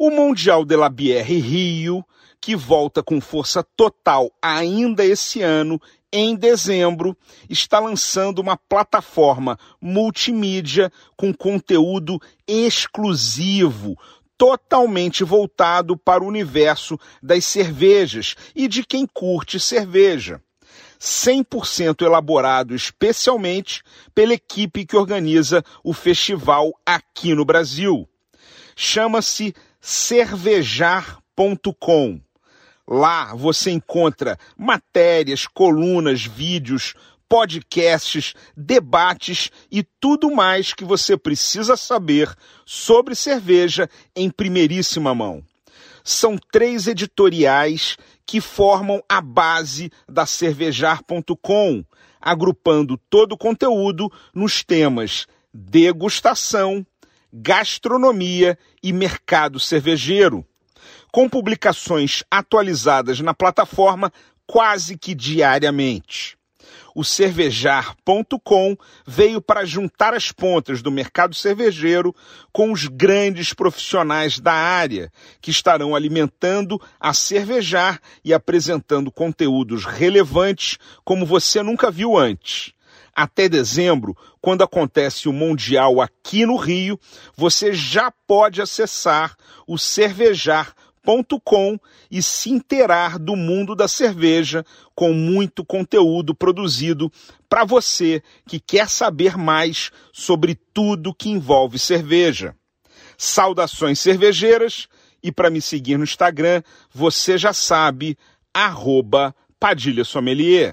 O Mundial de la Bière Rio, que volta com força total ainda esse ano, em dezembro, está lançando uma plataforma multimídia com conteúdo exclusivo, totalmente voltado para o universo das cervejas e de quem curte cerveja. 100% elaborado especialmente pela equipe que organiza o festival aqui no Brasil. Chama-se cervejar.com Lá você encontra matérias, colunas, vídeos, podcasts, debates e tudo mais que você precisa saber sobre cerveja em primeiríssima mão. São três editoriais que formam a base da cervejar.com, agrupando todo o conteúdo nos temas degustação, gastronomia e mercado cervejeiro com publicações atualizadas na plataforma quase que diariamente. O cervejar.com veio para juntar as pontas do mercado cervejeiro com os grandes profissionais da área, que estarão alimentando a cervejar e apresentando conteúdos relevantes como você nunca viu antes. Até dezembro, quando acontece o Mundial aqui no Rio, você já pode acessar o cervejar.com com e se inteirar do mundo da cerveja com muito conteúdo produzido para você que quer saber mais sobre tudo que envolve cerveja. Saudações cervejeiras e para me seguir no Instagram, você já sabe, arroba Padilha Sommelier.